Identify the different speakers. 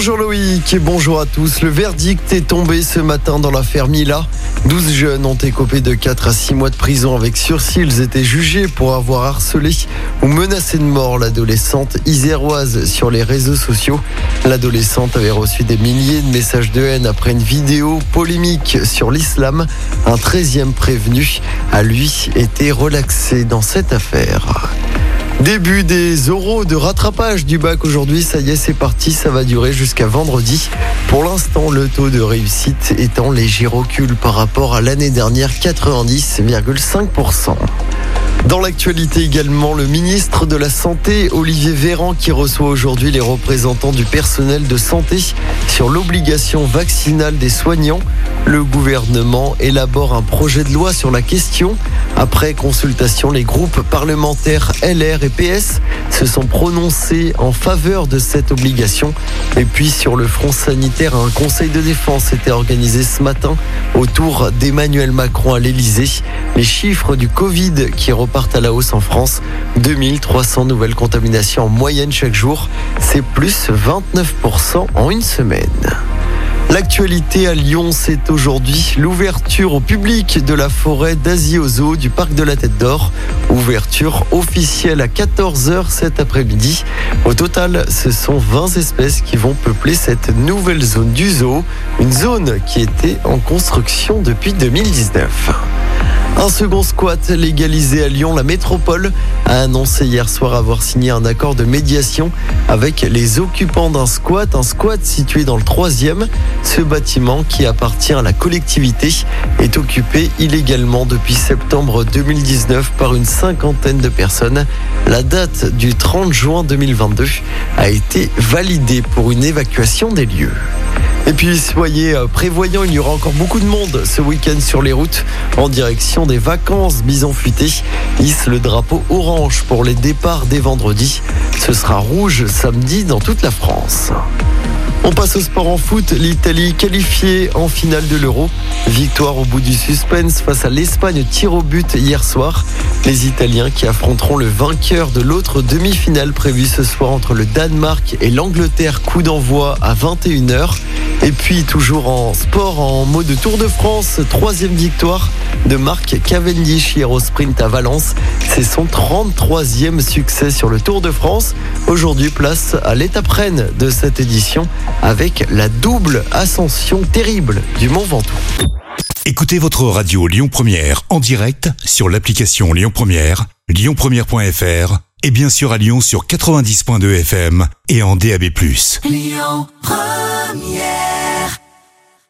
Speaker 1: Bonjour Loïc et bonjour à tous. Le verdict est tombé ce matin dans l'affaire Mila. 12 jeunes ont écopé de 4 à 6 mois de prison avec sursis. Ils étaient jugés pour avoir harcelé ou menacé de mort l'adolescente iséroise sur les réseaux sociaux. L'adolescente avait reçu des milliers de messages de haine après une vidéo polémique sur l'islam. Un 13e prévenu a lui été relaxé dans cette affaire. Début des oraux de rattrapage du bac aujourd'hui, ça y est, c'est parti, ça va durer jusqu'à vendredi. Pour l'instant, le taux de réussite est en léger recul par rapport à l'année dernière, 90,5%. Dans l'actualité également, le ministre de la Santé, Olivier Véran, qui reçoit aujourd'hui les représentants du personnel de santé sur l'obligation vaccinale des soignants. Le gouvernement élabore un projet de loi sur la question. Après consultation, les groupes parlementaires LR et PS se sont prononcés en faveur de cette obligation. Et puis sur le front sanitaire, un conseil de défense était organisé ce matin autour d'Emmanuel Macron à l'Elysée. Les chiffres du Covid qui repartent à la hausse en France, 2300 nouvelles contaminations en moyenne chaque jour, c'est plus 29% en une semaine. L'actualité à Lyon, c'est aujourd'hui l'ouverture au public de la forêt d'Asie du parc de la Tête d'Or. Ouverture officielle à 14h cet après-midi. Au total, ce sont 20 espèces qui vont peupler cette nouvelle zone du zoo, une zone qui était en construction depuis 2019. Un second squat légalisé à Lyon, la métropole a annoncé hier soir avoir signé un accord de médiation avec les occupants d'un squat, un squat situé dans le troisième. Ce bâtiment qui appartient à la collectivité est occupé illégalement depuis septembre 2019 par une cinquantaine de personnes. La date du 30 juin 2022 a été validée pour une évacuation des lieux. Et puis soyez euh, prévoyants, il y aura encore beaucoup de monde ce week-end sur les routes en direction des vacances. Bison futé hisse le drapeau orange pour les départs dès vendredi. Ce sera rouge samedi dans toute la France. On passe au sport en foot. L'Italie qualifiée en finale de l'Euro. Victoire au bout du suspense face à l'Espagne tir au but hier soir. Les Italiens qui affronteront le vainqueur de l'autre demi-finale prévue ce soir entre le Danemark et l'Angleterre. Coup d'envoi à 21h. Et puis toujours en sport, en mode Tour de France, troisième victoire de Marc Cavendish hier au sprint à Valence. C'est son 33e succès sur le Tour de France. Aujourd'hui, place à l'étape reine de cette édition avec la double ascension terrible du Mont Ventoux.
Speaker 2: Écoutez votre radio Lyon Première en direct sur l'application Lyon Première, lyonpremière.fr et bien sûr à Lyon sur 90.2 FM et en DAB+. Lyon Première